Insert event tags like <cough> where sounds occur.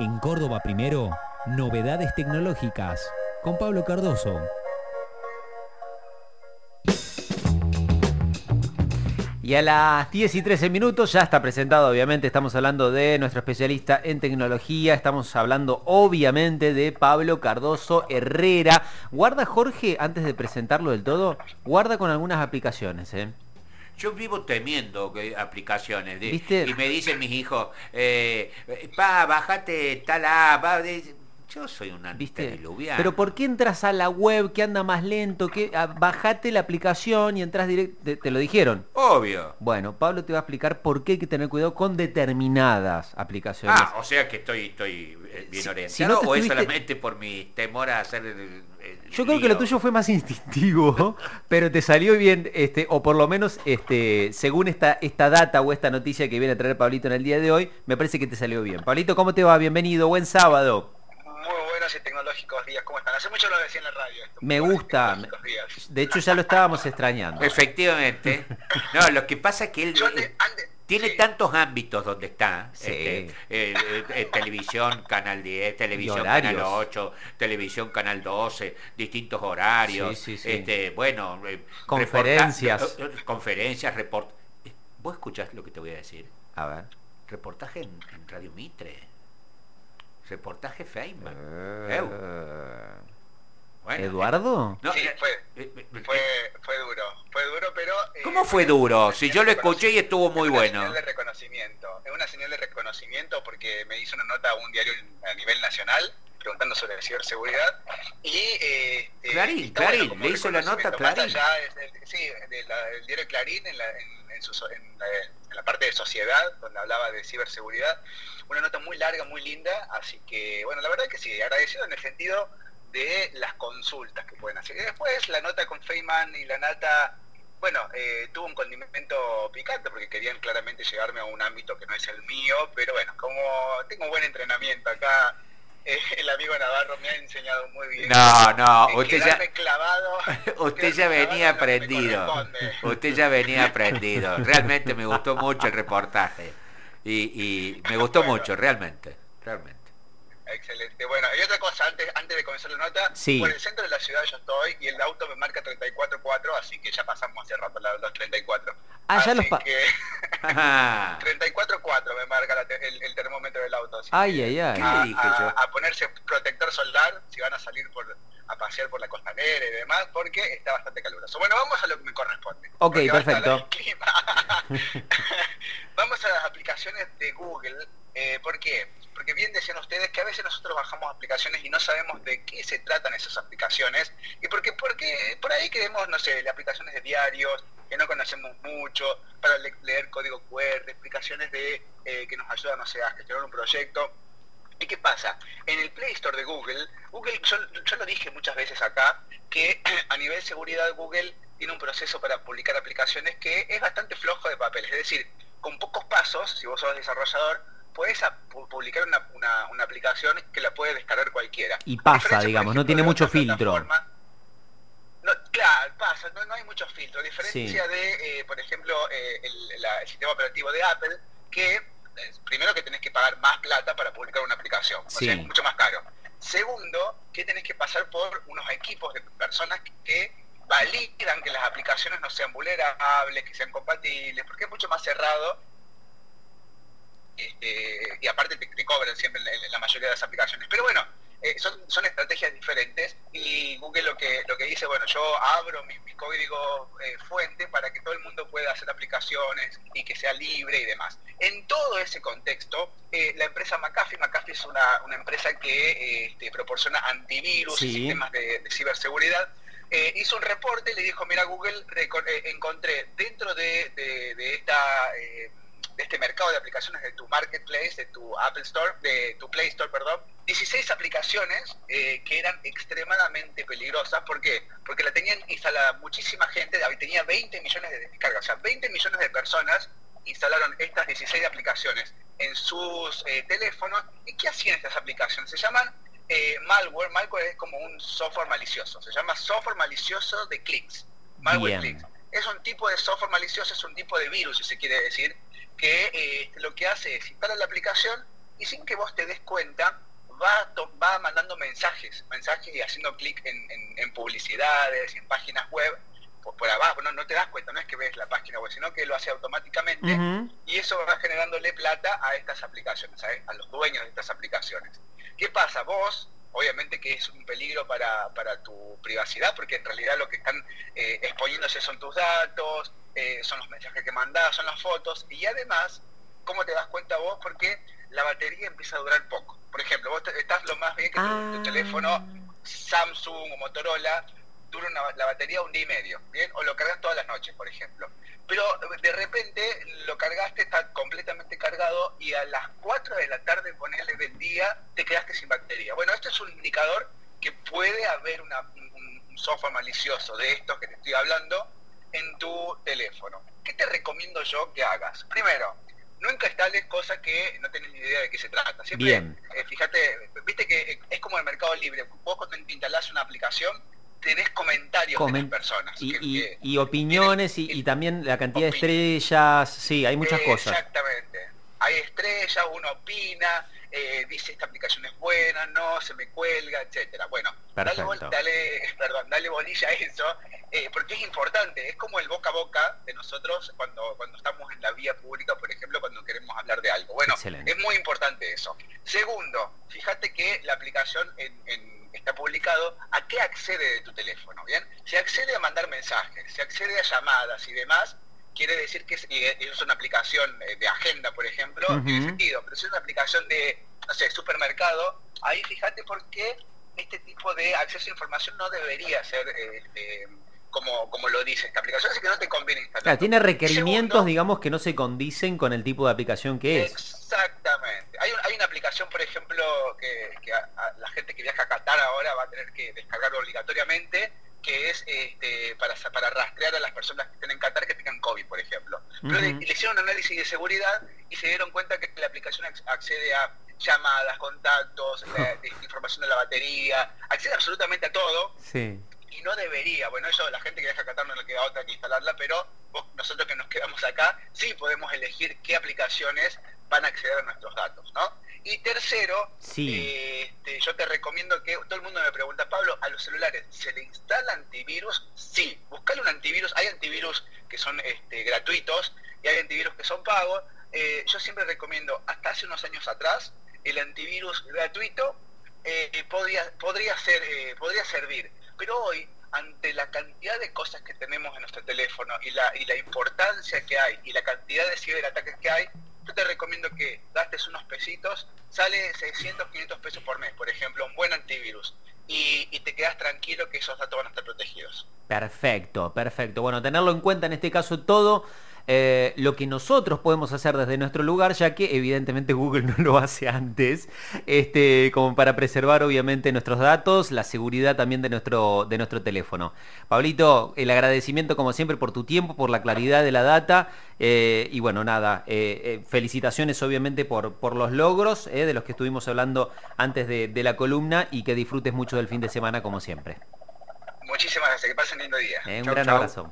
En Córdoba Primero, novedades tecnológicas. Con Pablo Cardoso. Y a las 10 y 13 minutos ya está presentado, obviamente, estamos hablando de nuestro especialista en tecnología, estamos hablando obviamente de Pablo Cardoso Herrera. Guarda Jorge, antes de presentarlo del todo, guarda con algunas aplicaciones, ¿eh? Yo vivo temiendo que aplicaciones. ¿Viste? Y me dicen mis hijos, eh, pa, bájate tal app. Yo soy un ¿Viste? antediluviano. Pero ¿por qué entras a la web que anda más lento? Que ah, bajate la aplicación y entras directo. Te, te lo dijeron. Obvio. Bueno, Pablo te va a explicar por qué hay que tener cuidado con determinadas aplicaciones. Ah, o sea que estoy, estoy eh, bien Si- orientado si no o es solamente por mi temor a hacer el, el Yo creo que lo tuyo fue más instintivo, <laughs> pero te salió bien, este, o por lo menos, este, según esta, esta data o esta noticia que viene a traer Pablito en el día de hoy, me parece que te salió bien. Pablito, ¿cómo te va? Bienvenido, buen sábado. Buenos y tecnológicos días, ¿cómo están? Hace mucho lo decía en la radio. esto, Me gusta. De hecho, ya lo estábamos extrañando. Efectivamente. No, lo que pasa es que él eh, ande- ande- tiene sí. tantos ámbitos donde está. Sí. Este, eh, eh, eh, televisión, Canal 10, televisión. Canal 8, televisión, Canal 12, distintos horarios. Sí, sí, sí. Este, bueno, eh, Conferencias. reporta- eh, conferencias, report... eh, ¿Vos escuchás lo que te voy a decir? A ver. Reportaje en, en Radio Mitre. Reportaje Feynman. Eh, Eu. Bueno, ¿Eduardo? no, Sí, eh, fue, eh, eh, fue, fue duro, fue duro, pero... eh, ¿Cómo fue duro? Si yo lo escuché y estuvo muy es una bueno. señal de reconocimiento, es una señal de reconocimiento porque me hizo una nota a un diario a nivel nacional preguntando sobre ciberseguridad y eh, este, Clarín, está Clarín, le hizo la nota Clarín. allá es del- sí, de la- del diario Clarín en la, en- en su en la- en la parte de sociedad, donde hablaba de ciberseguridad, una nota muy larga, muy linda, así que bueno, la verdad que sí, agradecido en el sentido de las consultas que pueden hacer. Y después la nota con Feynman y la nata, bueno, eh, tuvo un condimento picante porque querían claramente llegarme a un ámbito que no es el mío, pero bueno, como tengo un buen entrenamiento acá, eh, <laughs> el amigo Navarro me ha enseñado muy bien. No, no, usted ya- clavado, <laughs> Usted ya venía aprendido. Usted ya venía aprendido. Realmente me gustó mucho el reportaje. Y, y me gustó Bueno. mucho, realmente. Realmente. Excelente. Bueno, y otra cosa, antes, antes de comenzar la nota, Sí. por el centro de la ciudad yo estoy y el auto me marca 34.4, así que ya pasamos hace rato los 34. Ah, ya Así los pa- que <laughs> 34.4 me marca la te- el, el termómetro del auto. así Ay, que ay, ay. ¿Qué A, le dije a- yo? a ponerse protector solar si van a salir por, a pasear por la costanera y demás, porque está bastante caluroso. Bueno, vamos a lo que me corresponde. Ok, perfecto. <laughs> vamos a las aplicaciones de Google. Eh, ¿Por qué? Porque bien decían ustedes que a veces nosotros bajamos aplicaciones y no sabemos de qué se tratan esas aplicaciones. Y porque, porque por ahí queremos, no sé, aplicaciones de diarios que no conocemos mucho, para le- leer código QR, explicaciones de eh, que nos ayudan, no sé, a gestionar un proyecto. ¿Y qué pasa? En el Play Store de Google, Google yo, yo lo dije muchas veces acá, que <clears throat> a nivel seguridad Google tiene un proceso para publicar aplicaciones que es bastante flojo de papel. Es decir, con pocos pasos, si vos sos desarrollador, puedes publicar una, una- una aplicación que la puede descargar cualquiera. Y pasa, digamos, no tiene mucho filtro. no, claro, pasa, no, no hay mucho filtro. A diferencia Sí. de, eh, por ejemplo, eh, el, la- el sistema operativo de Apple, que primero que tenés que pagar más plata para publicar una aplicación, o Sí. sea, es mucho más caro. Segundo, que tenés que pasar por unos equipos de personas que validan que las aplicaciones no sean vulnerables, que sean compatibles, porque es mucho más cerrado este, y aparte te, te cobran siempre en, en la mayoría de las aplicaciones. Pero bueno, eh, son, son estrategias diferentes y Google lo que, lo que dice, bueno, yo abro mi, mi código eh, fuente para que y que sea libre y demás. En todo ese contexto, eh, la empresa McAfee, McAfee es una, una empresa que eh, este, proporciona antivirus Sí. y sistemas de, de ciberseguridad, eh, hizo un reporte y le dijo, mira Google, encontré dentro de, de- de esta... de este mercado de aplicaciones de tu marketplace, de tu Apple Store, de tu Play Store, perdón, 16 aplicaciones eh, que eran extremadamente peligrosas. ¿Por qué? Porque la tenían instalada muchísima gente, tenía 20 millones de descargas, o sea, 20 millones de personas instalaron estas 16 aplicaciones en sus eh, teléfonos. ¿Y qué hacían estas aplicaciones? Se llaman eh, malware. Malware es como un software malicioso. Se llama software malicioso de clics. Malware Bien. clics. Es un tipo de software malicioso, es un tipo de virus, si se quiere decir, que eh, lo que hace es instalar la aplicación, y sin que vos te des cuenta, va, va mandando mensajes, mensajes y haciendo clic en, publicidades, en páginas web, por, abajo, no, no te das cuenta, no es que ves la página web, sino que lo hace automáticamente y eso va generándole plata a estas aplicaciones, a, los dueños de estas aplicaciones. ¿Qué pasa? Vos, obviamente que es un peligro para, tu privacidad, porque en realidad lo que están eh, exponiéndose son tus datos, eh, son los mensajes que mandás, son las fotos, y además, ¿cómo te das cuenta vos? Porque la batería empieza a durar poco. Por ejemplo, vos estás lo más bien que tu, ah. teléfono Samsung o Motorola dura la batería un día y medio, ¿bien? O lo cargas todas las noches, por ejemplo. Pero de repente lo cargaste, está completamente cargado y a las 4 de la tarde, ponerle del día, te quedaste sin batería. Bueno, esto es un indicador que puede haber un, un software malicioso de estos que te estoy hablando en tu teléfono. ¿Qué te recomiendo yo que hagas? Primero, nunca instales cosas que no tenés ni idea de qué se trata. Siempre, Bien. Eh, fíjate, viste que es como el mercado libre. Vos cuando instalás una aplicación, tenés comentarios de las personas. Y, opiniones y, también la cantidad de estrellas, sí, hay muchas cosas. Exactamente. Hay estrellas, uno opina, eh, dice esta aplicación es buena, no, se me cuelga, etcétera. Bueno, dale, dale, <laughs> perdón, dale bolilla a eso, eh, porque es importante, es como el boca a boca de nosotros cuando, cuando estamos en la vía pública, por ejemplo, cuando queremos hablar de algo. Bueno, es muy importante eso. Segundo, fíjate que la aplicación está publicado a qué accede de tu teléfono, ¿bien? Se accede a mandar mensajes, se accede a llamadas y demás, quiere decir que es, es una aplicación eh, de agenda, por ejemplo, tiene sentido, pero si es una aplicación de, no sé, supermercado, ahí fíjate por qué este tipo de acceso a información no debería ser este, como, como lo dice esta aplicación, así que no te conviene instalar. tiene requerimientos, digamos, que no se condicen con el tipo de aplicación que es. Exactamente. Hay, hay una aplicación, por ejemplo, que, la gente que viaja a Qatar ahora va a tener que descargarlo obligatoriamente, que es este, para, para rastrear a las personas que estén en Qatar que tengan COVID, por Pero le, hicieron un análisis de seguridad y se dieron cuenta que la aplicación accede a llamadas, contactos, <laughs> información de la batería, accede absolutamente a todo. Sí. Y no debería, bueno, eso la gente que viaja a Qatar no le queda otra que instalarla, pero nosotros que nos quedamos acá, sí podemos elegir qué aplicaciones van a acceder a nuestros datos, ¿no? Y tercero, este, yo te recomiendo que todo el mundo me pregunta, Pablo, ¿a los celulares se le instala antivirus? Sí, buscale un antivirus. Hay antivirus que son este, gratuitos y hay antivirus que son pagos. Eh, yo siempre recomiendo, hasta hace unos años atrás, el antivirus gratuito eh, podría, podría, ser, eh, podría servir. Pero hoy, ante la cantidad de cosas que tenemos en nuestro teléfono y la, y la importancia que hay y la cantidad de ciberataques que hay, yo te recomiendo que gastes unos pesitos, sale 600, 500 pesos por mes, por ejemplo, un buen antivirus. Y, y, te quedas tranquilo que esos datos van a estar protegidos. Perfecto, perfecto. Bueno, tenerlo en cuenta en este caso todo eh, lo que nosotros podemos hacer desde nuestro lugar, ya que evidentemente <laughs> Google no lo hace antes, este, como para preservar obviamente nuestros datos, la seguridad también de nuestro, de nuestro teléfono. Pablito, el agradecimiento como siempre por tu tiempo, por la claridad de la data eh, y bueno, nada, eh, felicitaciones obviamente por, por los logros de los que estuvimos hablando antes de, de la columna y que disfrutes mucho del fin de semana como siempre. Muchísimas gracias, que pasen lindo día. un gran abrazo.